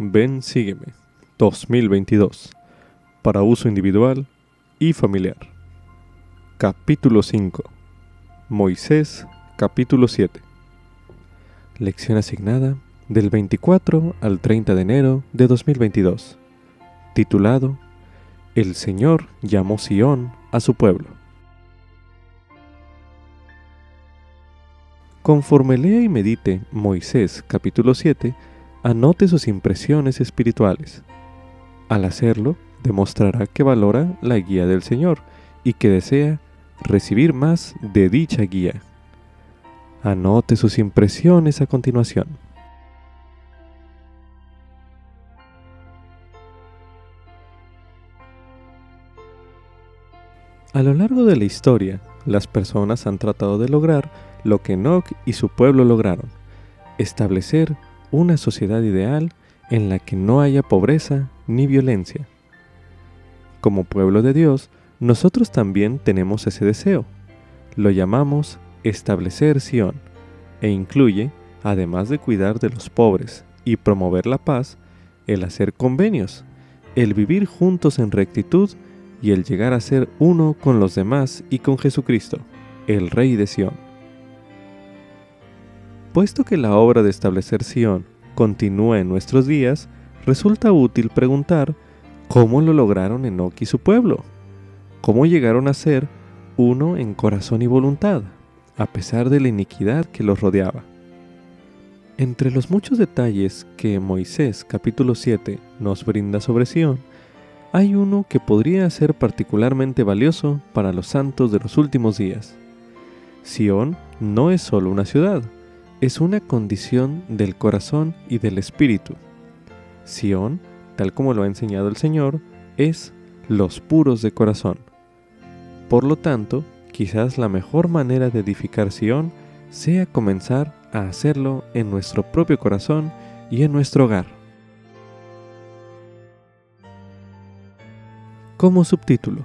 Ven, sígueme. 2022 para uso individual y familiar. Capítulo 5 Moisés capítulo 7 Lección asignada del 24 al 30 de enero de 2022 titulado El Señor llamó Sión a su pueblo. Conforme lea y medite Moisés capítulo 7, anote sus impresiones espirituales. Al hacerlo, demostrará que valora la guía del Señor y que desea recibir más de dicha guía. Anote sus impresiones a continuación. A lo largo de la historia, las personas han tratado de lograr lo que Enoch y su pueblo lograron, establecer una sociedad ideal en la que no haya pobreza ni violencia. Como pueblo de Dios, nosotros también tenemos ese deseo. Lo llamamos establecer Sión e incluye, además de cuidar de los pobres y promover la paz, el hacer convenios, el vivir juntos en rectitud y el llegar a ser uno con los demás y con Jesucristo, el Rey de Sión. Puesto que la obra de establecer Sion continúa en nuestros días, resulta útil preguntar cómo lo lograron Enoch y su pueblo, cómo llegaron a ser uno en corazón y voluntad, a pesar de la iniquidad que los rodeaba. Entre los muchos detalles que Moisés capítulo 7 nos brinda sobre Sion, hay uno que podría ser particularmente valioso para los santos de los últimos días. Sion no es solo una ciudad, es una condición del corazón y del espíritu. Sión, tal como lo ha enseñado el Señor, es los puros de corazón. Por lo tanto, quizás la mejor manera de edificar Sión sea comenzar a hacerlo en nuestro propio corazón y en nuestro hogar. Como subtítulo,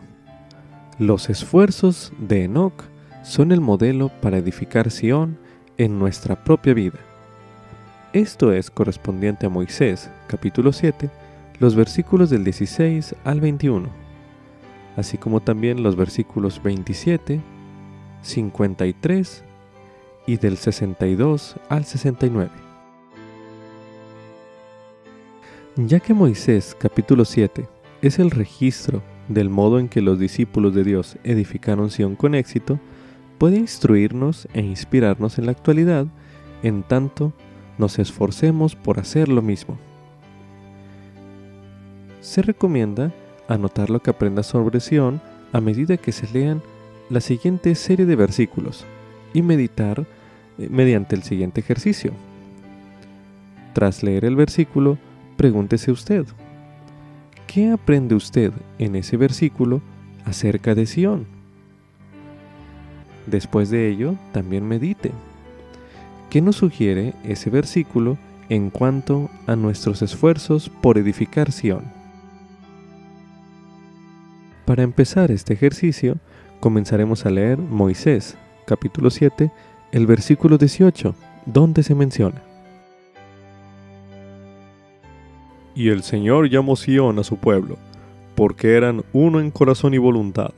los esfuerzos de Enoch son el modelo para edificar Sión en nuestra propia vida. Esto es correspondiente a Moisés, capítulo 7, los versículos del 16 al 21, así como también los versículos 27, 53 y del 62 al 69. Ya que Moisés capítulo 7 es el registro del modo en que los discípulos de Dios edificaron Sion con éxito, puede instruirnos e inspirarnos en la actualidad en tanto nos esforcemos por hacer lo mismo. Se recomienda anotar lo que aprendas sobre Sion a medida que se lean la siguiente serie de versículos y meditar eh, mediante el siguiente ejercicio. Tras leer el versículo, pregúntese usted, ¿qué aprende usted en ese versículo acerca de Sion? Después de ello, también medite. ¿Qué nos sugiere ese versículo en cuanto a nuestros esfuerzos por edificar Sion? Para empezar este ejercicio, comenzaremos a leer Moisés, capítulo 7, el versículo 18, donde se menciona. Y el Señor llamó Sion a su pueblo, porque eran uno en corazón y voluntad,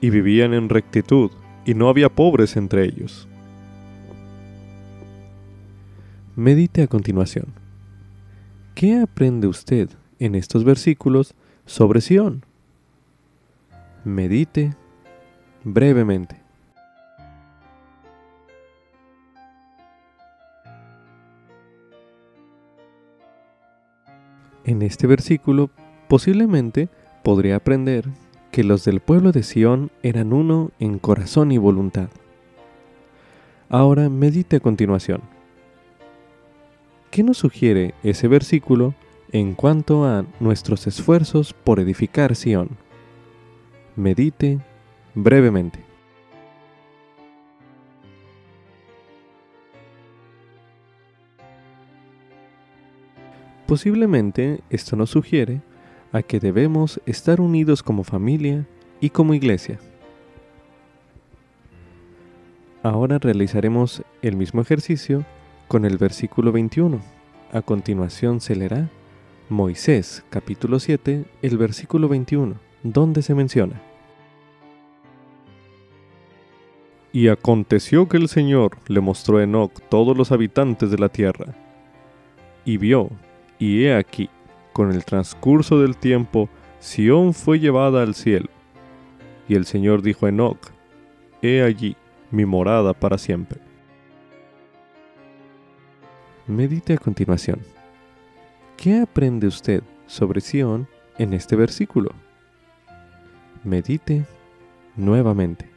y vivían en rectitud y no había pobres entre ellos. Medite a continuación. ¿Qué aprende usted en estos versículos sobre Sión? Medite brevemente. En este versículo posiblemente podría aprender que los del pueblo de Sión eran uno en corazón y voluntad. Ahora medite a continuación. ¿Qué nos sugiere ese versículo en cuanto a nuestros esfuerzos por edificar Sión? Medite brevemente. Posiblemente esto nos sugiere a que debemos estar unidos como familia y como iglesia. Ahora realizaremos el mismo ejercicio con el versículo 21. A continuación se leerá Moisés capítulo 7, el versículo 21, donde se menciona. Y aconteció que el Señor le mostró a Enoch todos los habitantes de la tierra. Y vio, y he aquí, con el transcurso del tiempo, Sión fue llevada al cielo. Y el Señor dijo a Enoch, He allí mi morada para siempre. Medite a continuación. ¿Qué aprende usted sobre Sión en este versículo? Medite nuevamente.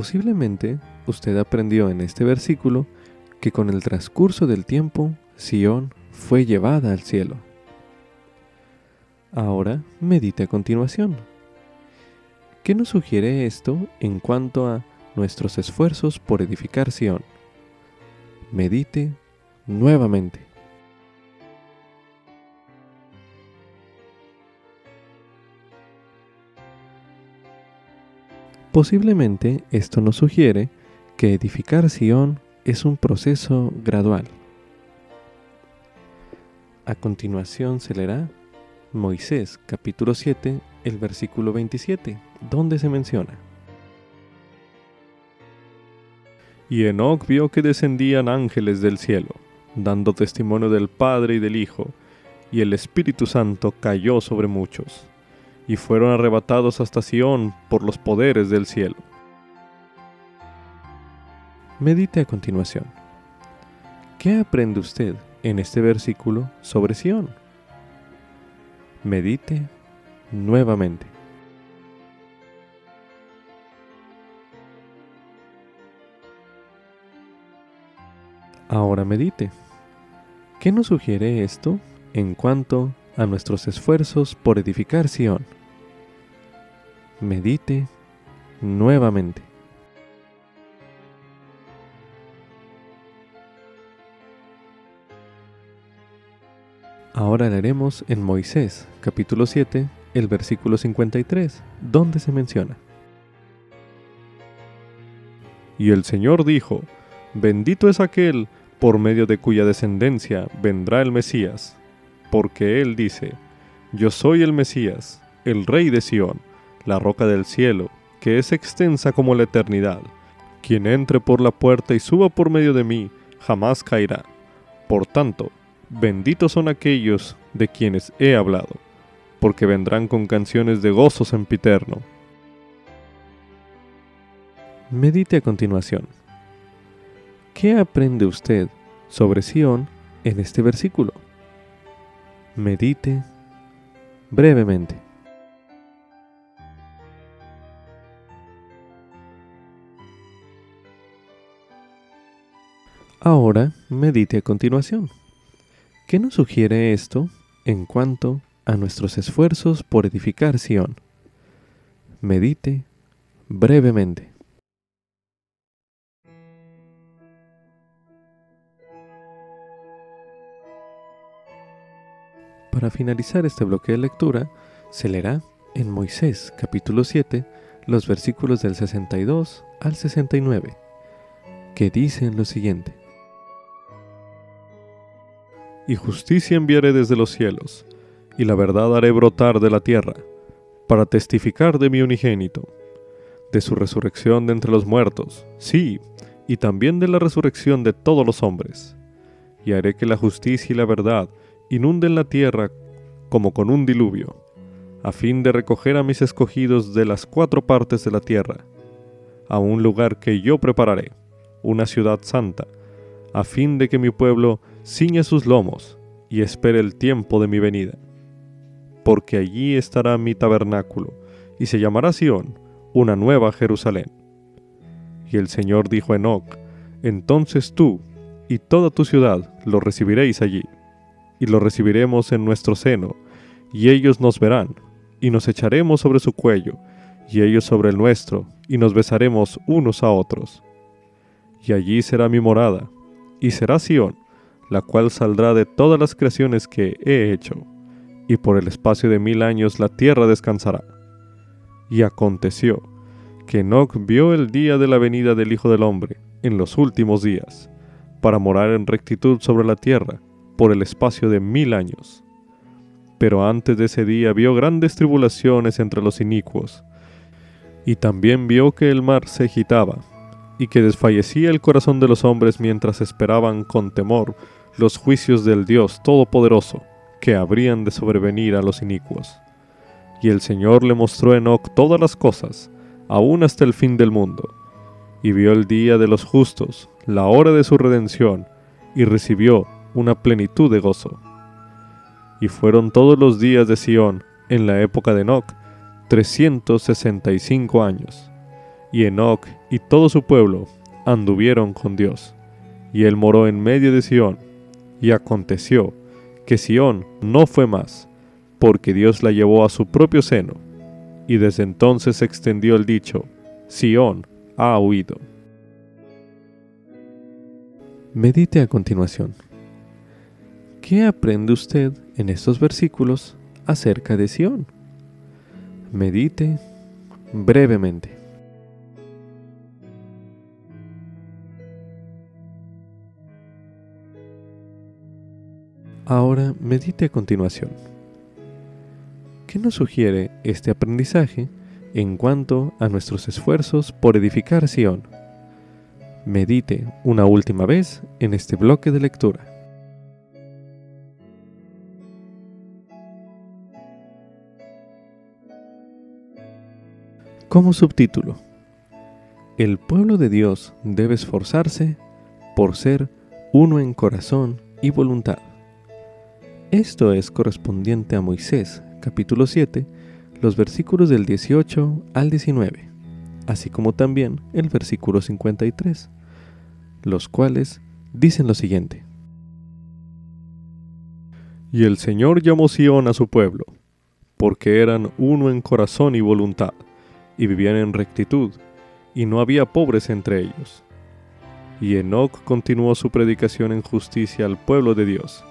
Posiblemente usted aprendió en este versículo que con el transcurso del tiempo Sión fue llevada al cielo. Ahora medite a continuación. ¿Qué nos sugiere esto en cuanto a nuestros esfuerzos por edificar Sión? Medite nuevamente. Posiblemente esto nos sugiere que edificar Sión es un proceso gradual. A continuación se leerá Moisés capítulo 7, el versículo 27, donde se menciona. Y Enoch vio que descendían ángeles del cielo, dando testimonio del Padre y del Hijo, y el Espíritu Santo cayó sobre muchos, y fueron arrebatados hasta Sión por los poderes del cielo. Medite a continuación. ¿Qué aprende usted en este versículo sobre Sión? Medite nuevamente. Ahora medite. ¿Qué nos sugiere esto en cuanto a nuestros esfuerzos por edificar Sion? Medite nuevamente. Ahora leeremos en Moisés capítulo 7 el versículo 53, donde se menciona. Y el Señor dijo, Bendito es aquel por medio de cuya descendencia vendrá el Mesías, porque Él dice, Yo soy el Mesías, el Rey de Sión, la roca del cielo, que es extensa como la eternidad. Quien entre por la puerta y suba por medio de mí, jamás caerá. Por tanto, benditos son aquellos de quienes he hablado porque vendrán con canciones de gozo sempiterno. Medite a continuación. ¿Qué aprende usted sobre Sión en este versículo? Medite brevemente. Ahora medite a continuación. ¿Qué nos sugiere esto en cuanto a nuestros esfuerzos por edificar Sion. Medite brevemente. Para finalizar este bloque de lectura, se leerá en Moisés capítulo 7 los versículos del 62 al 69, que dicen lo siguiente. Y justicia enviaré desde los cielos, y la verdad haré brotar de la tierra, para testificar de mi unigénito, de su resurrección de entre los muertos, sí, y también de la resurrección de todos los hombres. Y haré que la justicia y la verdad inunden la tierra como con un diluvio, a fin de recoger a mis escogidos de las cuatro partes de la tierra, a un lugar que yo prepararé, una ciudad santa, a fin de que mi pueblo ciñe sus lomos y espere el tiempo de mi venida porque allí estará mi tabernáculo, y se llamará Sión, una nueva Jerusalén. Y el Señor dijo a Enoch, entonces tú y toda tu ciudad lo recibiréis allí, y lo recibiremos en nuestro seno, y ellos nos verán, y nos echaremos sobre su cuello, y ellos sobre el nuestro, y nos besaremos unos a otros. Y allí será mi morada, y será Sión, la cual saldrá de todas las creaciones que he hecho y por el espacio de mil años la tierra descansará. Y aconteció que Enoch vio el día de la venida del Hijo del Hombre en los últimos días, para morar en rectitud sobre la tierra por el espacio de mil años. Pero antes de ese día vio grandes tribulaciones entre los inicuos, y también vio que el mar se agitaba, y que desfallecía el corazón de los hombres mientras esperaban con temor los juicios del Dios Todopoderoso, que habrían de sobrevenir a los inicuos. Y el Señor le mostró a Enoch todas las cosas, aún hasta el fin del mundo, y vio el día de los justos, la hora de su redención, y recibió una plenitud de gozo. Y fueron todos los días de Sión, en la época de Enoch, 365 años. Y Enoch y todo su pueblo anduvieron con Dios. Y él moró en medio de Sión. Y aconteció que Sión no fue más, porque Dios la llevó a su propio seno. Y desde entonces se extendió el dicho, Sión ha huido. Medite a continuación. ¿Qué aprende usted en estos versículos acerca de Sión? Medite brevemente. Ahora medite a continuación. ¿Qué nos sugiere este aprendizaje en cuanto a nuestros esfuerzos por edificar Sion? Medite una última vez en este bloque de lectura. Como subtítulo, el pueblo de Dios debe esforzarse por ser uno en corazón y voluntad. Esto es correspondiente a Moisés, capítulo 7, los versículos del 18 al 19, así como también el versículo 53, los cuales dicen lo siguiente. Y el Señor llamó Sión a su pueblo, porque eran uno en corazón y voluntad, y vivían en rectitud, y no había pobres entre ellos. Y Enoc continuó su predicación en justicia al pueblo de Dios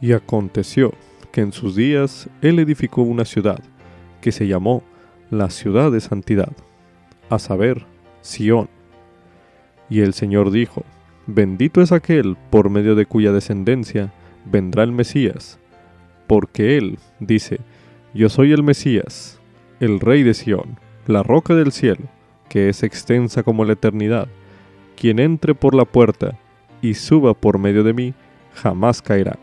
y aconteció que en sus días él edificó una ciudad, que se llamó la ciudad de santidad, a saber, Sión. Y el Señor dijo, Bendito es aquel por medio de cuya descendencia vendrá el Mesías, porque él dice, Yo soy el Mesías, el Rey de Sión, la roca del cielo, que es extensa como la eternidad. Quien entre por la puerta y suba por medio de mí, jamás caerá.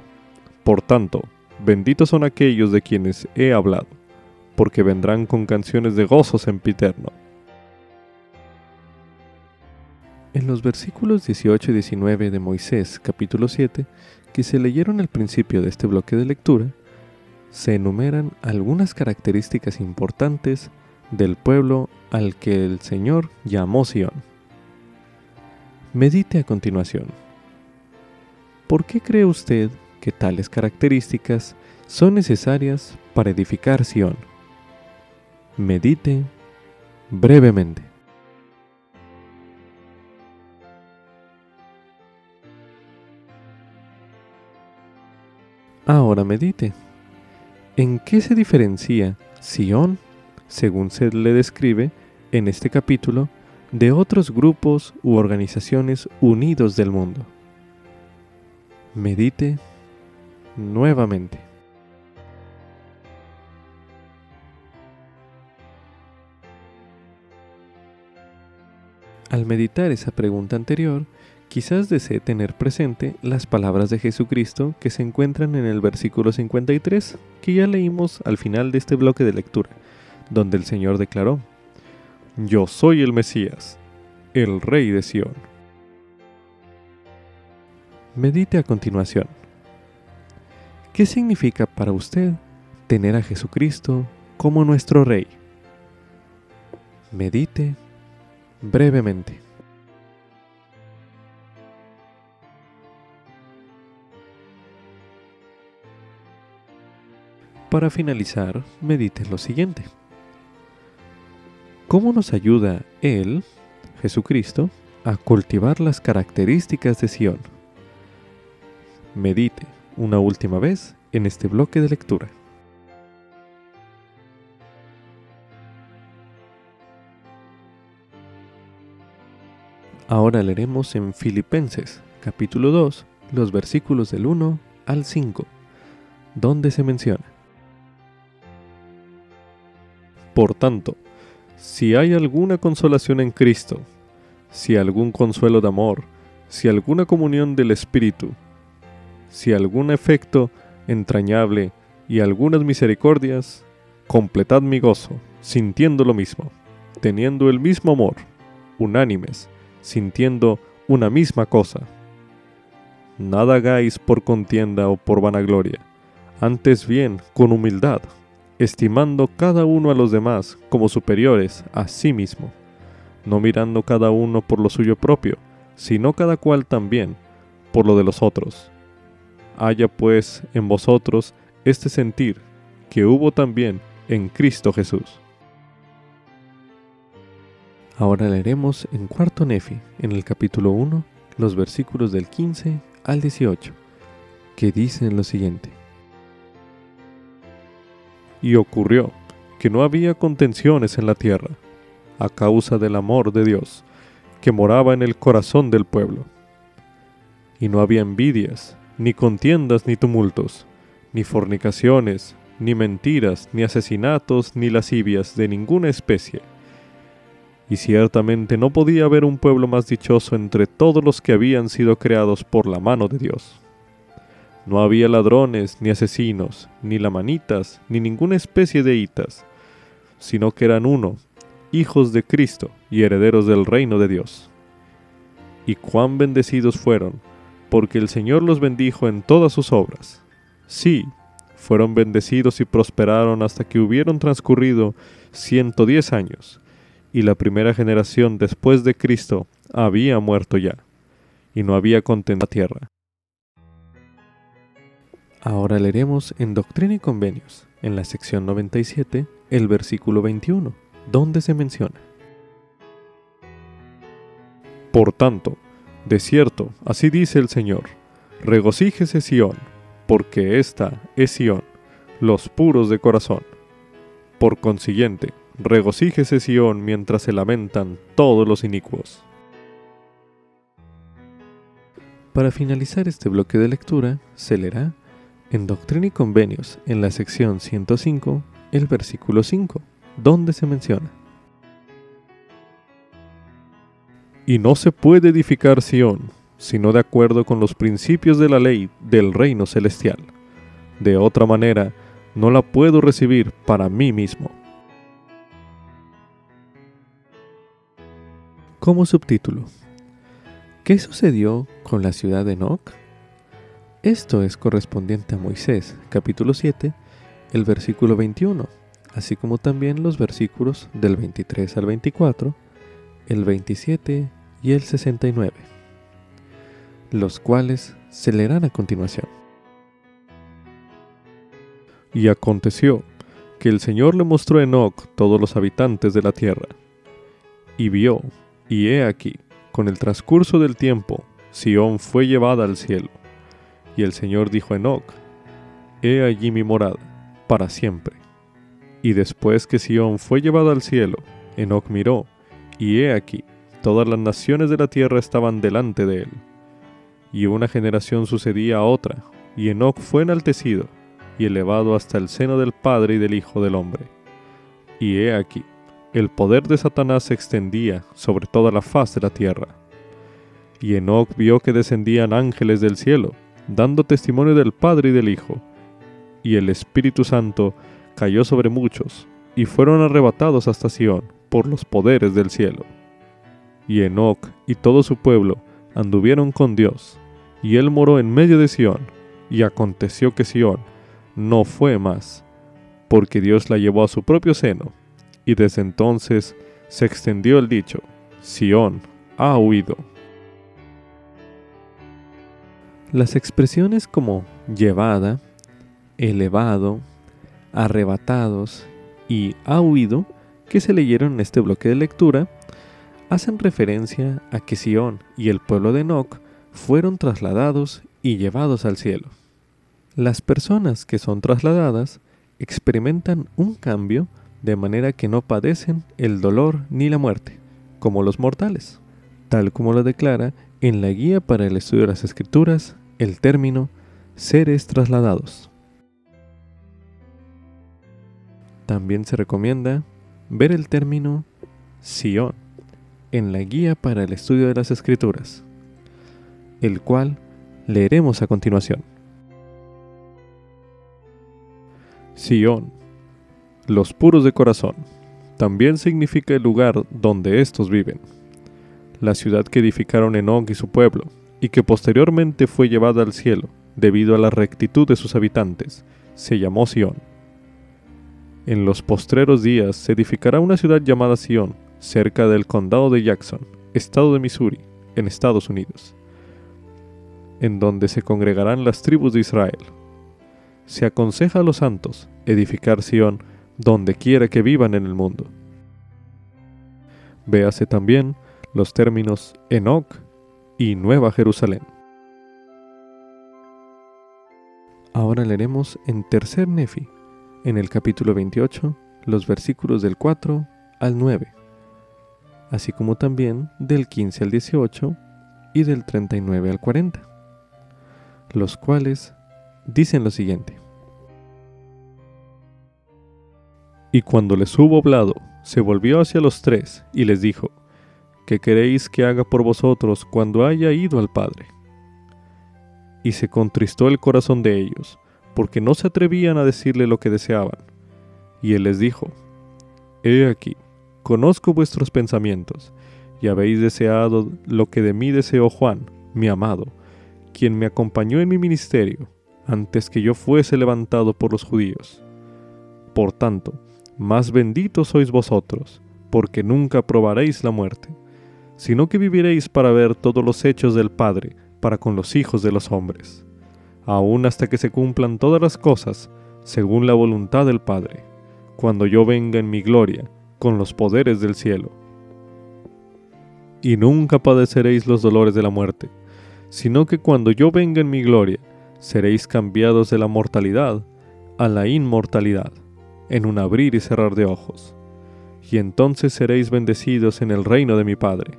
Por tanto, benditos son aquellos de quienes he hablado, porque vendrán con canciones de gozo sempiterno. En los versículos 18 y 19 de Moisés capítulo 7, que se leyeron al principio de este bloque de lectura, se enumeran algunas características importantes del pueblo al que el Señor llamó Sión. Medite a continuación. ¿Por qué cree usted que tales características son necesarias para edificar Sion. Medite brevemente. Ahora medite. ¿En qué se diferencia Sion, según se le describe en este capítulo, de otros grupos u organizaciones unidos del mundo? Medite nuevamente. Al meditar esa pregunta anterior, quizás desee tener presente las palabras de Jesucristo que se encuentran en el versículo 53, que ya leímos al final de este bloque de lectura, donde el Señor declaró, Yo soy el Mesías, el Rey de Sión. Medite a continuación. ¿Qué significa para usted tener a Jesucristo como nuestro Rey? Medite brevemente. Para finalizar, medite lo siguiente. ¿Cómo nos ayuda Él, Jesucristo, a cultivar las características de Sion? Medite una última vez en este bloque de lectura. Ahora leeremos en Filipenses capítulo 2 los versículos del 1 al 5, donde se menciona. Por tanto, si hay alguna consolación en Cristo, si algún consuelo de amor, si alguna comunión del Espíritu, si algún efecto entrañable y algunas misericordias, completad mi gozo, sintiendo lo mismo, teniendo el mismo amor, unánimes, sintiendo una misma cosa. Nada hagáis por contienda o por vanagloria, antes bien con humildad, estimando cada uno a los demás como superiores a sí mismo, no mirando cada uno por lo suyo propio, sino cada cual también por lo de los otros. Haya pues en vosotros este sentir que hubo también en Cristo Jesús. Ahora leeremos en cuarto Nefi, en el capítulo 1, los versículos del 15 al 18, que dicen lo siguiente. Y ocurrió que no había contenciones en la tierra, a causa del amor de Dios, que moraba en el corazón del pueblo. Y no había envidias, ni contiendas, ni tumultos, ni fornicaciones, ni mentiras, ni asesinatos, ni lascivias de ninguna especie. Y ciertamente no podía haber un pueblo más dichoso entre todos los que habían sido creados por la mano de Dios. No había ladrones, ni asesinos, ni lamanitas, ni ninguna especie de hitas, sino que eran uno, hijos de Cristo y herederos del reino de Dios. Y cuán bendecidos fueron, porque el Señor los bendijo en todas sus obras. Sí, fueron bendecidos y prosperaron hasta que hubieron transcurrido ciento diez años, y la primera generación después de Cristo había muerto ya, y no había contento la tierra. Ahora leeremos en Doctrina y Convenios, en la sección 97, el versículo 21, donde se menciona. Por tanto, de cierto, así dice el Señor, regocíjese Sión, porque esta es Sión, los puros de corazón. Por consiguiente, regocíjese Sión mientras se lamentan todos los inicuos. Para finalizar este bloque de lectura, se leerá en Doctrina y Convenios, en la sección 105, el versículo 5, donde se menciona. Y no se puede edificar Sión, sino de acuerdo con los principios de la ley del reino celestial. De otra manera, no la puedo recibir para mí mismo. Como subtítulo, ¿qué sucedió con la ciudad de Enoch? Esto es correspondiente a Moisés, capítulo 7, el versículo 21, así como también los versículos del 23 al 24, el 27 y el 69, los cuales se leerán a continuación. Y aconteció que el Señor le mostró a Enoch todos los habitantes de la tierra, y vio, y he aquí, con el transcurso del tiempo, Sión fue llevada al cielo y el Señor dijo a Enoch, He allí mi morada, para siempre. Y después que Sión fue llevada al cielo, Enoch miró, y he aquí, todas las naciones de la tierra estaban delante de él. Y una generación sucedía a otra, y Enoch fue enaltecido y elevado hasta el seno del Padre y del Hijo del Hombre. Y he aquí, el poder de Satanás se extendía sobre toda la faz de la tierra. Y Enoch vio que descendían ángeles del cielo, dando testimonio del Padre y del Hijo. Y el Espíritu Santo cayó sobre muchos, y fueron arrebatados hasta Sión por los poderes del cielo. Y Enoc y todo su pueblo anduvieron con Dios, y él moró en medio de Sión, y aconteció que Sión no fue más, porque Dios la llevó a su propio seno, y desde entonces se extendió el dicho, Sión ha huido. Las expresiones como llevada, elevado, arrebatados y ha huido que se leyeron en este bloque de lectura hacen referencia a que Sión y el pueblo de Enoch fueron trasladados y llevados al cielo. Las personas que son trasladadas experimentan un cambio de manera que no padecen el dolor ni la muerte, como los mortales. tal como lo declara en la guía para el estudio de las escrituras el término seres trasladados. También se recomienda ver el término Sion en la guía para el estudio de las escrituras, el cual leeremos a continuación. Sion, los puros de corazón, también significa el lugar donde éstos viven, la ciudad que edificaron Enoch y su pueblo, y que posteriormente fue llevada al cielo debido a la rectitud de sus habitantes, se llamó Sion. En los postreros días se edificará una ciudad llamada Sion, cerca del condado de Jackson, estado de Missouri, en Estados Unidos, en donde se congregarán las tribus de Israel. Se aconseja a los santos edificar Sion donde quiera que vivan en el mundo. Véase también los términos Enoch y Nueva Jerusalén. Ahora leeremos en Tercer Nefi, en el capítulo 28 los versículos del 4 al 9, así como también del 15 al 18 y del 39 al 40, los cuales dicen lo siguiente. Y cuando les hubo hablado, se volvió hacia los tres y les dijo, ¿qué queréis que haga por vosotros cuando haya ido al Padre? Y se contristó el corazón de ellos, porque no se atrevían a decirle lo que deseaban. Y él les dijo, He aquí, conozco vuestros pensamientos, y habéis deseado lo que de mí deseó Juan, mi amado, quien me acompañó en mi ministerio, antes que yo fuese levantado por los judíos. Por tanto, más benditos sois vosotros, porque nunca probaréis la muerte, sino que viviréis para ver todos los hechos del Padre para con los hijos de los hombres aún hasta que se cumplan todas las cosas según la voluntad del Padre, cuando yo venga en mi gloria con los poderes del cielo. Y nunca padeceréis los dolores de la muerte, sino que cuando yo venga en mi gloria, seréis cambiados de la mortalidad a la inmortalidad, en un abrir y cerrar de ojos, y entonces seréis bendecidos en el reino de mi Padre.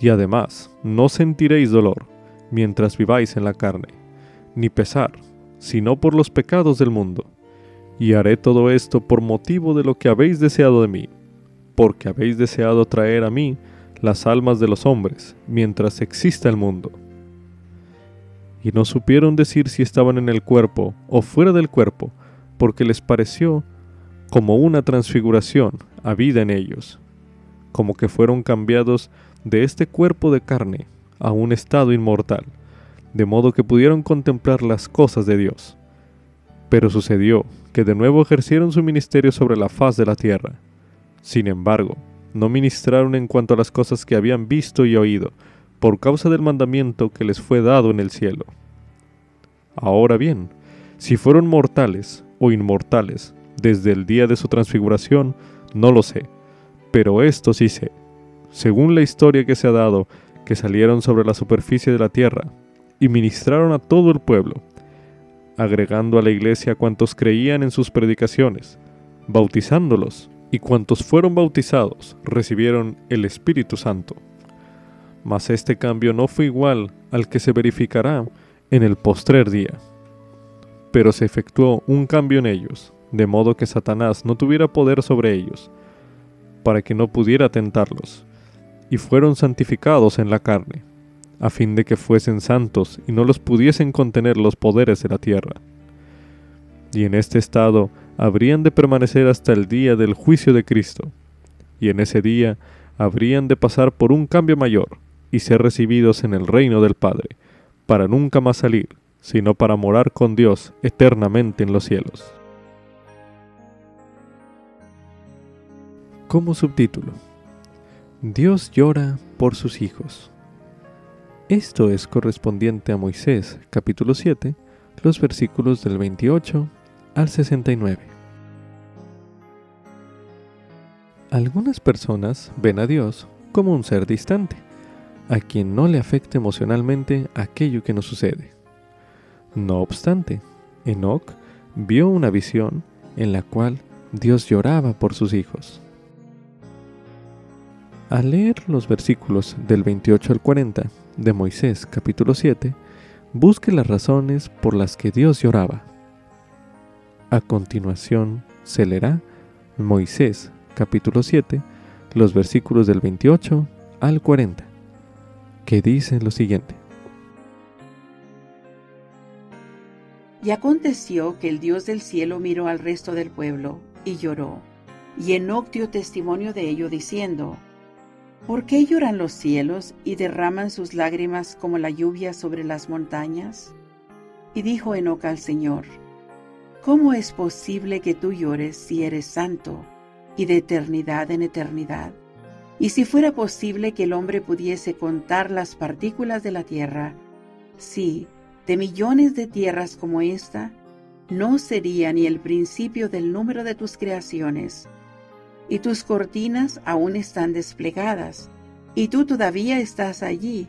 Y además, no sentiréis dolor mientras viváis en la carne ni pesar, sino por los pecados del mundo. Y haré todo esto por motivo de lo que habéis deseado de mí, porque habéis deseado traer a mí las almas de los hombres, mientras exista el mundo. Y no supieron decir si estaban en el cuerpo o fuera del cuerpo, porque les pareció como una transfiguración a vida en ellos, como que fueron cambiados de este cuerpo de carne a un estado inmortal de modo que pudieron contemplar las cosas de Dios. Pero sucedió que de nuevo ejercieron su ministerio sobre la faz de la tierra. Sin embargo, no ministraron en cuanto a las cosas que habían visto y oído, por causa del mandamiento que les fue dado en el cielo. Ahora bien, si fueron mortales o inmortales desde el día de su transfiguración, no lo sé, pero esto sí sé, según la historia que se ha dado, que salieron sobre la superficie de la tierra, y ministraron a todo el pueblo, agregando a la iglesia cuantos creían en sus predicaciones, bautizándolos, y cuantos fueron bautizados recibieron el Espíritu Santo. Mas este cambio no fue igual al que se verificará en el postrer día. Pero se efectuó un cambio en ellos, de modo que Satanás no tuviera poder sobre ellos, para que no pudiera tentarlos, y fueron santificados en la carne a fin de que fuesen santos y no los pudiesen contener los poderes de la tierra. Y en este estado habrían de permanecer hasta el día del juicio de Cristo, y en ese día habrían de pasar por un cambio mayor y ser recibidos en el reino del Padre, para nunca más salir, sino para morar con Dios eternamente en los cielos. Como subtítulo, Dios llora por sus hijos. Esto es correspondiente a Moisés, capítulo 7, los versículos del 28 al 69. Algunas personas ven a Dios como un ser distante, a quien no le afecta emocionalmente aquello que nos sucede. No obstante, Enoch vio una visión en la cual Dios lloraba por sus hijos. Al leer los versículos del 28 al 40 de Moisés capítulo 7, busque las razones por las que Dios lloraba. A continuación se leerá Moisés capítulo 7, los versículos del 28 al 40, que dicen lo siguiente. Y aconteció que el Dios del cielo miró al resto del pueblo y lloró. Y Enoc dio testimonio de ello diciendo, ¿Por qué lloran los cielos y derraman sus lágrimas como la lluvia sobre las montañas? Y dijo Enoc al Señor, ¿Cómo es posible que tú llores si eres santo y de eternidad en eternidad? Y si fuera posible que el hombre pudiese contar las partículas de la tierra, sí, de millones de tierras como esta, no sería ni el principio del número de tus creaciones y tus cortinas aún están desplegadas, y tú todavía estás allí,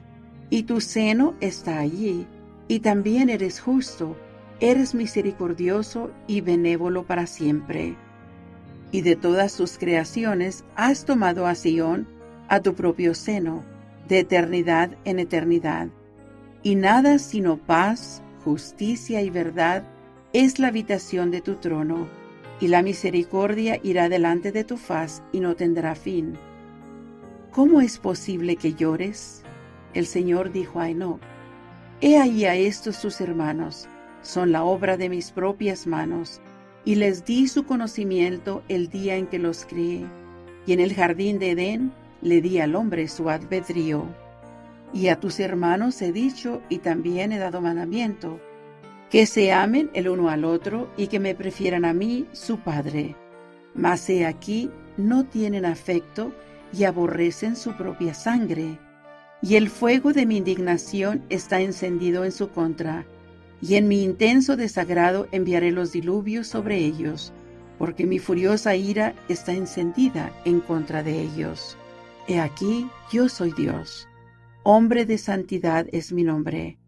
y tu seno está allí, y también eres justo, eres misericordioso y benévolo para siempre. Y de todas tus creaciones has tomado a Sión, a tu propio seno, de eternidad en eternidad. Y nada sino paz, justicia y verdad es la habitación de tu trono y la misericordia irá delante de tu faz y no tendrá fin. ¿Cómo es posible que llores? El Señor dijo a Enoch, He ahí a estos tus hermanos, son la obra de mis propias manos, y les di su conocimiento el día en que los crié, y en el jardín de Edén le di al hombre su albedrío. Y a tus hermanos he dicho y también he dado mandamiento, que se amen el uno al otro y que me prefieran a mí, su Padre. Mas he aquí, no tienen afecto y aborrecen su propia sangre. Y el fuego de mi indignación está encendido en su contra, y en mi intenso desagrado enviaré los diluvios sobre ellos, porque mi furiosa ira está encendida en contra de ellos. He aquí, yo soy Dios. Hombre de santidad es mi nombre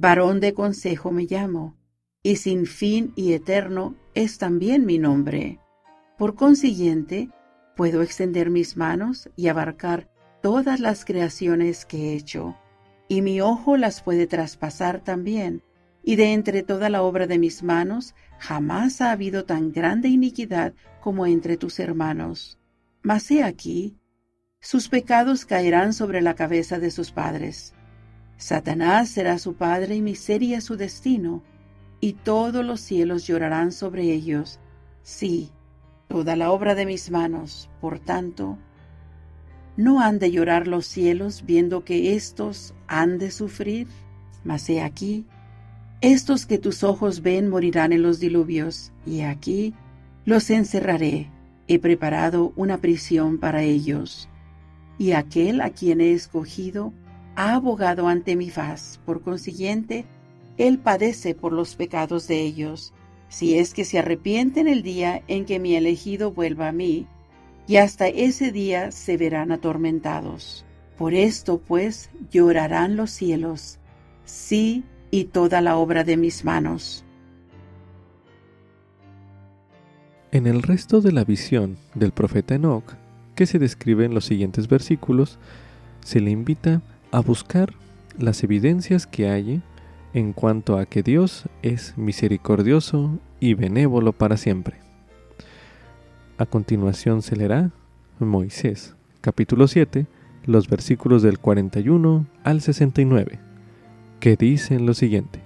varón de consejo me llamo, y sin fin y eterno es también mi nombre. Por consiguiente, puedo extender mis manos y abarcar todas las creaciones que he hecho, y mi ojo las puede traspasar también, y de entre toda la obra de mis manos jamás ha habido tan grande iniquidad como entre tus hermanos. Mas he aquí, sus pecados caerán sobre la cabeza de sus padres Satanás será su padre y miseria su destino, y todos los cielos llorarán sobre ellos. Sí, toda la obra de mis manos, por tanto, ¿no han de llorar los cielos viendo que éstos han de sufrir? Mas he aquí, estos que tus ojos ven morirán en los diluvios, y aquí los encerraré. He preparado una prisión para ellos. Y aquel a quien he escogido ha abogado ante mi faz. Por consiguiente, Él padece por los pecados de ellos, si es que se arrepienten el día en que mi elegido vuelva a mí, y hasta ese día se verán atormentados. Por esto, pues, llorarán los cielos, sí, y toda la obra de mis manos. En el resto de la visión del profeta Enoch, que se describe en los siguientes versículos, se le invita a buscar las evidencias que hay en cuanto a que Dios es misericordioso y benévolo para siempre. A continuación se leerá Moisés, capítulo 7, los versículos del 41 al 69, que dicen lo siguiente.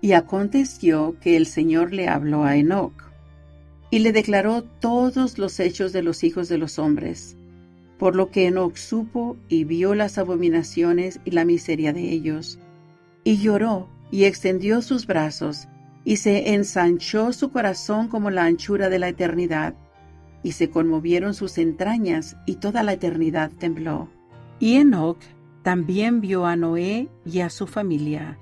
Y aconteció que el Señor le habló a Enoc, y le declaró todos los hechos de los hijos de los hombres, por lo que Enoch supo y vio las abominaciones y la miseria de ellos. Y lloró y extendió sus brazos, y se ensanchó su corazón como la anchura de la eternidad, y se conmovieron sus entrañas, y toda la eternidad tembló. Y Enoch también vio a Noé y a su familia,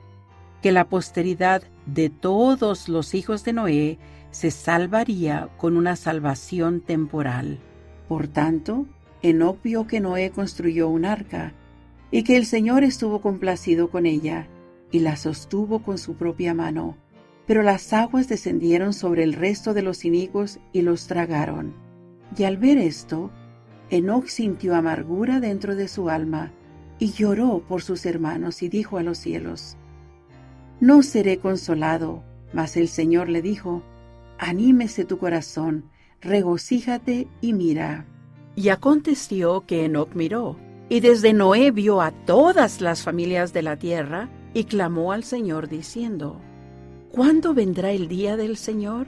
que la posteridad de todos los hijos de Noé se salvaría con una salvación temporal. Por tanto, Enoc vio que Noé construyó un arca, y que el Señor estuvo complacido con ella, y la sostuvo con su propia mano. Pero las aguas descendieron sobre el resto de los inicuos y los tragaron. Y al ver esto, Enoch sintió amargura dentro de su alma y lloró por sus hermanos y dijo a los cielos, No seré consolado. Mas el Señor le dijo, Anímese tu corazón, regocíjate y mira. Y aconteció que Enoch miró, y desde Noé vio a todas las familias de la tierra, y clamó al Señor diciendo, ¿Cuándo vendrá el día del Señor?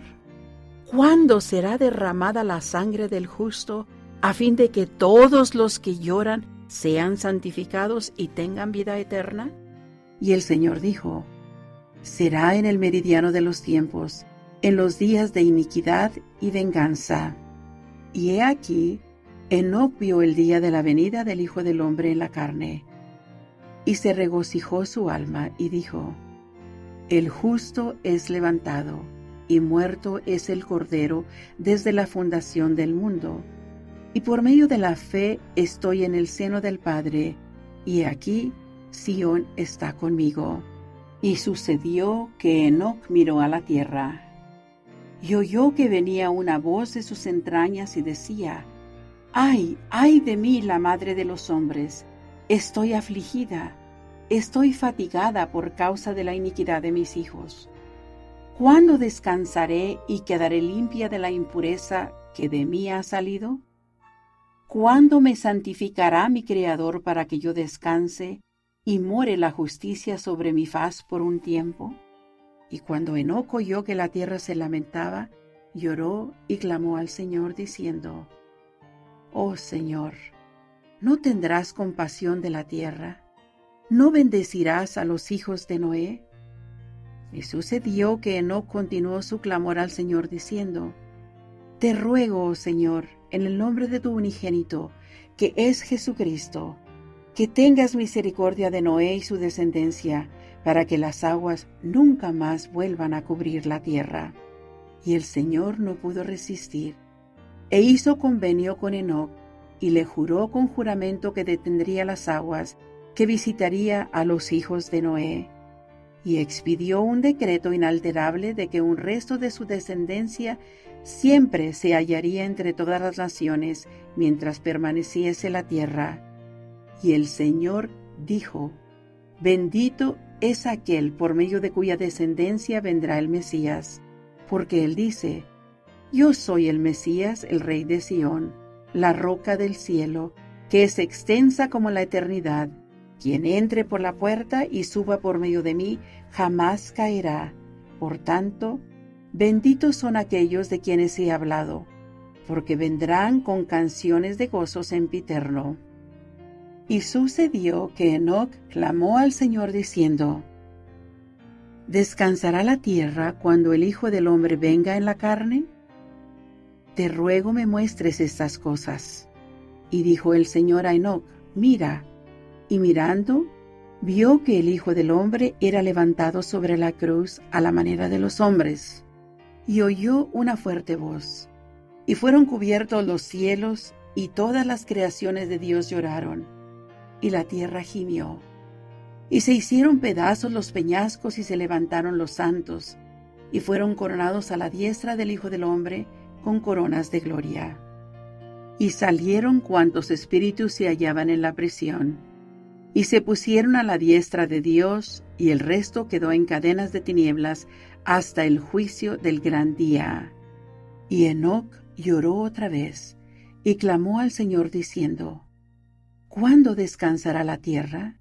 ¿Cuándo será derramada la sangre del justo, a fin de que todos los que lloran sean santificados y tengan vida eterna? Y el Señor dijo, Será en el meridiano de los tiempos, en los días de iniquidad y venganza. Y he aquí, Enoc vio el día de la venida del Hijo del Hombre en la carne, y se regocijó su alma y dijo, El justo es levantado, y muerto es el Cordero desde la fundación del mundo y por medio de la fe estoy en el seno del Padre, y aquí Sión está conmigo. Y sucedió que Enoc miró a la tierra, y oyó que venía una voz de sus entrañas y decía, Ay, ay de mí la madre de los hombres, estoy afligida, estoy fatigada por causa de la iniquidad de mis hijos. ¿Cuándo descansaré y quedaré limpia de la impureza que de mí ha salido? ¿Cuándo me santificará mi Creador para que yo descanse y more la justicia sobre mi faz por un tiempo? Y cuando Enoc oyó que la tierra se lamentaba, lloró y clamó al Señor diciendo, Oh Señor, ¿no tendrás compasión de la tierra? ¿No bendecirás a los hijos de Noé? Y sucedió que Enoc continuó su clamor al Señor diciendo, Te ruego, oh Señor, en el nombre de tu unigénito, que es Jesucristo, que tengas misericordia de Noé y su descendencia, para que las aguas nunca más vuelvan a cubrir la tierra. Y el Señor no pudo resistir, e hizo convenio con Enoc, y le juró con juramento que detendría las aguas, que visitaría a los hijos de Noé, y expidió un decreto inalterable de que un resto de su descendencia siempre se hallaría entre todas las naciones mientras permaneciese la tierra. Y el Señor dijo, Bendito es aquel por medio de cuya descendencia vendrá el Mesías, porque él dice, Yo soy el Mesías, el Rey de Sión, la roca del cielo, que es extensa como la eternidad. Quien entre por la puerta y suba por medio de mí, jamás caerá. Por tanto, Benditos son aquellos de quienes he hablado, porque vendrán con canciones de gozo sempiterno. Y sucedió que Enoc clamó al Señor diciendo, ¿Descansará la tierra cuando el Hijo del Hombre venga en la carne? Te ruego me muestres estas cosas. Y dijo el Señor a Enoc, mira. Y mirando, vio que el Hijo del Hombre era levantado sobre la cruz a la manera de los hombres y oyó una fuerte voz. Y fueron cubiertos los cielos, y todas las creaciones de Dios lloraron, y la tierra gimió. Y se hicieron pedazos los peñascos y se levantaron los santos, y fueron coronados a la diestra del Hijo del Hombre con coronas de gloria. Y salieron cuantos espíritus se hallaban en la prisión, y se pusieron a la diestra de Dios, y el resto quedó en cadenas de tinieblas hasta el juicio del gran día. Y Enoc lloró otra vez y clamó al Señor diciendo, ¿Cuándo descansará la tierra?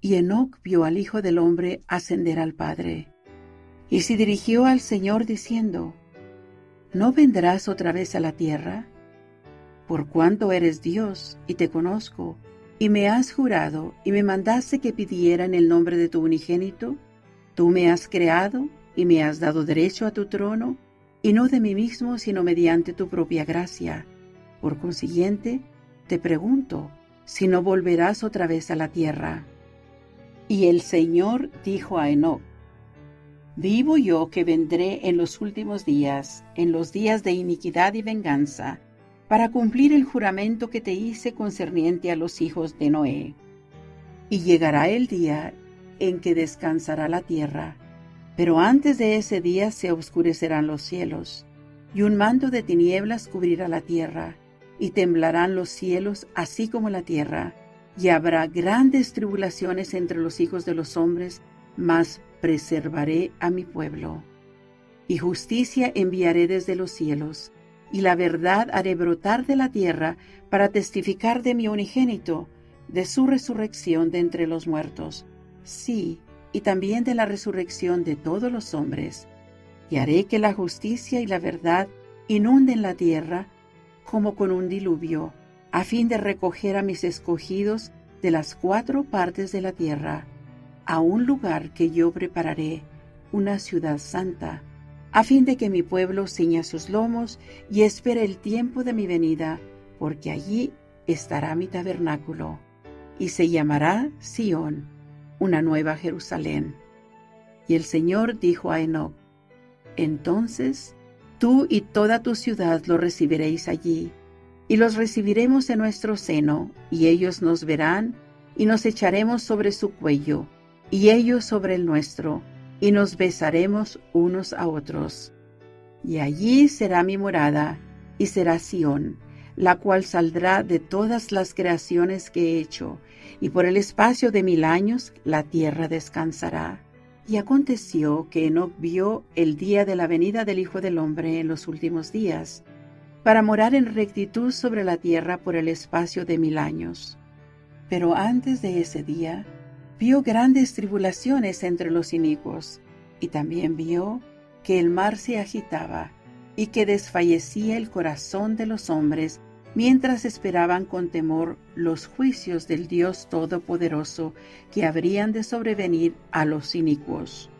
Y Enoc vio al Hijo del Hombre ascender al Padre. Y se dirigió al Señor diciendo, ¿No vendrás otra vez a la tierra? Por cuanto eres Dios y te conozco, y me has jurado y me mandaste que pidiera en el nombre de tu unigénito, tú me has creado y me has dado derecho a tu trono, y no de mí mismo, sino mediante tu propia gracia. Por consiguiente, te pregunto, si no volverás otra vez a la tierra. Y el Señor dijo a Enoch, Vivo yo que vendré en los últimos días, en los días de iniquidad y venganza, para cumplir el juramento que te hice concerniente a los hijos de Noé. Y llegará el día en que descansará la tierra, pero antes de ese día se oscurecerán los cielos, y un manto de tinieblas cubrirá la tierra, y temblarán los cielos así como la tierra, y habrá grandes tribulaciones entre los hijos de los hombres, mas preservaré a mi pueblo. Y justicia enviaré desde los cielos, y la verdad haré brotar de la tierra para testificar de mi unigénito, de su resurrección de entre los muertos, sí, y también de la resurrección de todos los hombres. Y haré que la justicia y la verdad inunden la tierra como con un diluvio, a fin de recoger a mis escogidos de las cuatro partes de la tierra, a un lugar que yo prepararé, una ciudad santa, a fin de que mi pueblo ciña sus lomos y espere el tiempo de mi venida, porque allí estará mi tabernáculo, y se llamará Sión, una nueva Jerusalén. Y el Señor dijo a Enoch, Entonces tú y toda tu ciudad lo recibiréis allí, y los recibiremos en nuestro seno, y ellos nos verán, y nos echaremos sobre su cuello, y ellos sobre el nuestro, y nos besaremos unos a otros. Y allí será mi morada, y será Sión, la cual saldrá de todas las creaciones que he hecho, y por el espacio de mil años la tierra descansará. Y aconteció que Enoch vio el día de la venida del Hijo del Hombre en los últimos días, para morar en rectitud sobre la tierra por el espacio de mil años. Pero antes de ese día, vio grandes tribulaciones entre los inicuos, y también vio que el mar se agitaba, y que desfallecía el corazón de los hombres mientras esperaban con temor los juicios del Dios Todopoderoso que habrían de sobrevenir a los inicuos.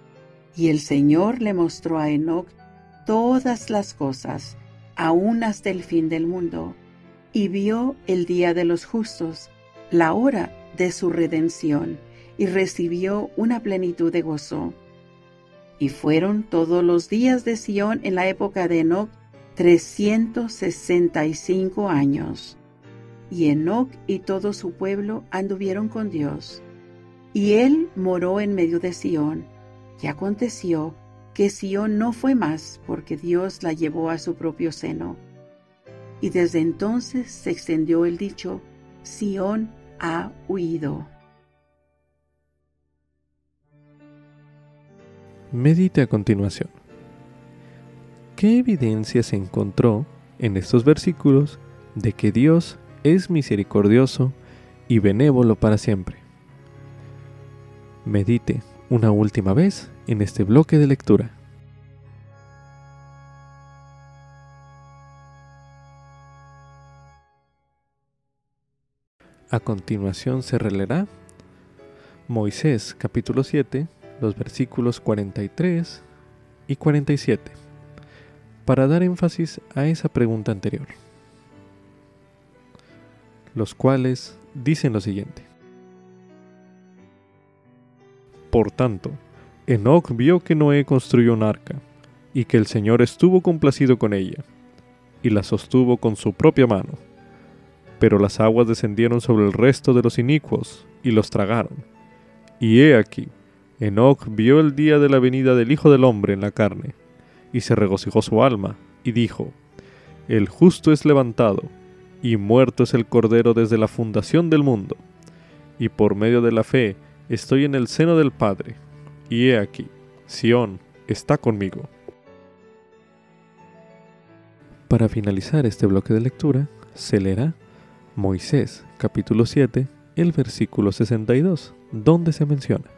Y el Señor le mostró a Enoch todas las cosas, aún hasta el fin del mundo, y vio el día de los justos, la hora de su redención, y recibió una plenitud de gozo. Y fueron todos los días de Sión en la época de Enoch 365 años. Y Enoch y todo su pueblo anduvieron con Dios. Y él moró en medio de Sión. Y aconteció que Sión no fue más porque Dios la llevó a su propio seno. Y desde entonces se extendió el dicho, Sión ha huido. Medite a continuación. ¿Qué evidencia se encontró en estos versículos de que Dios es misericordioso y benévolo para siempre? Medite una última vez en este bloque de lectura. A continuación se releerá Moisés capítulo 7, los versículos 43 y 47, para dar énfasis a esa pregunta anterior, los cuales dicen lo siguiente. Por tanto, Enoch vio que Noé construyó un arca, y que el Señor estuvo complacido con ella, y la sostuvo con su propia mano. Pero las aguas descendieron sobre el resto de los inicuos, y los tragaron. Y he aquí, Enoch vio el día de la venida del Hijo del Hombre en la carne, y se regocijó su alma, y dijo, El justo es levantado, y muerto es el Cordero desde la fundación del mundo, y por medio de la fe estoy en el seno del Padre y he aquí, Sión está conmigo. Para finalizar este bloque de lectura, se leerá Moisés capítulo 7, el versículo 62, donde se menciona.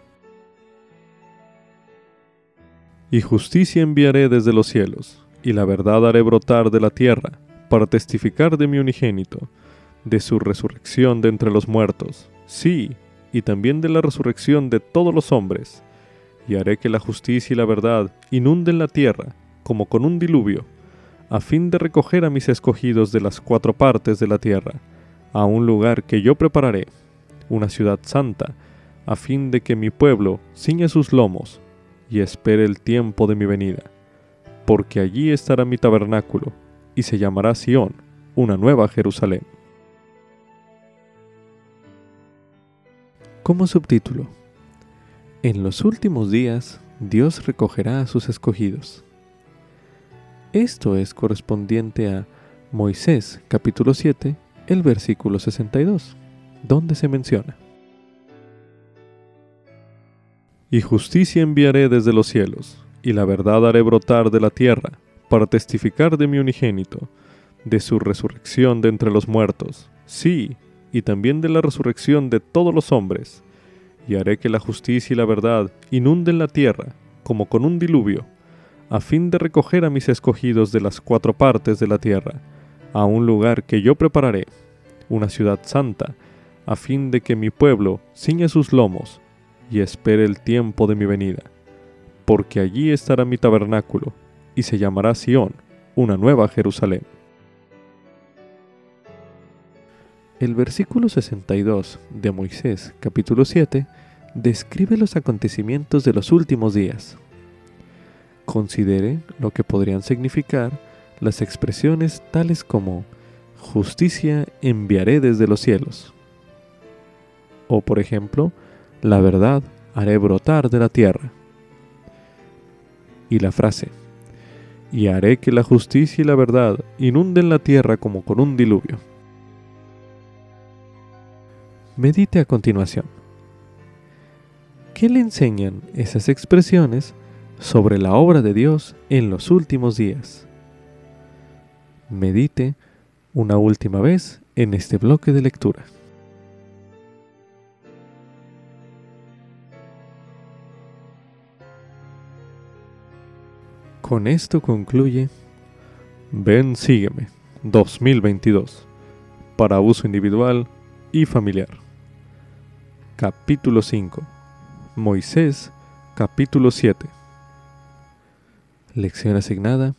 Y justicia enviaré desde los cielos, y la verdad haré brotar de la tierra, para testificar de mi unigénito, de su resurrección de entre los muertos, sí, y también de la resurrección de todos los hombres, y haré que la justicia y la verdad inunden la tierra como con un diluvio, a fin de recoger a mis escogidos de las cuatro partes de la tierra, a un lugar que yo prepararé, una ciudad santa, a fin de que mi pueblo ciña sus lomos y espere el tiempo de mi venida, porque allí estará mi tabernáculo, y se llamará Sión, una nueva Jerusalén. Como subtítulo, en los últimos días, Dios recogerá a sus escogidos. Esto es correspondiente a Moisés capítulo 7, el versículo 62, donde se menciona. Y justicia enviaré desde los cielos, y la verdad haré brotar de la tierra, para testificar de mi unigénito, de su resurrección de entre los muertos, sí, y también de la resurrección de todos los hombres, y haré que la justicia y la verdad inunden la tierra, como con un diluvio, a fin de recoger a mis escogidos de las cuatro partes de la tierra, a un lugar que yo prepararé, una ciudad santa, a fin de que mi pueblo ciña sus lomos y espere el tiempo de mi venida, porque allí estará mi tabernáculo, y se llamará Sión, una nueva Jerusalén. El versículo 62 de Moisés capítulo 7 describe los acontecimientos de los últimos días. Considere lo que podrían significar las expresiones tales como justicia enviaré desde los cielos. O por ejemplo, la verdad haré brotar de la tierra. Y la frase, y haré que la justicia y la verdad inunden la tierra como con un diluvio. Medite a continuación. ¿Qué le enseñan esas expresiones sobre la obra de Dios en los últimos días? Medite una última vez en este bloque de lectura. Con esto concluye Ven, sígueme 2022 para uso individual y familiar. Capítulo 5. Moisés, capítulo 7. Lección asignada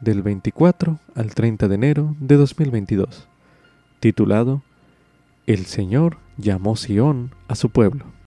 del 24 al 30 de enero de 2022. Titulado El Señor llamó Sión a su pueblo.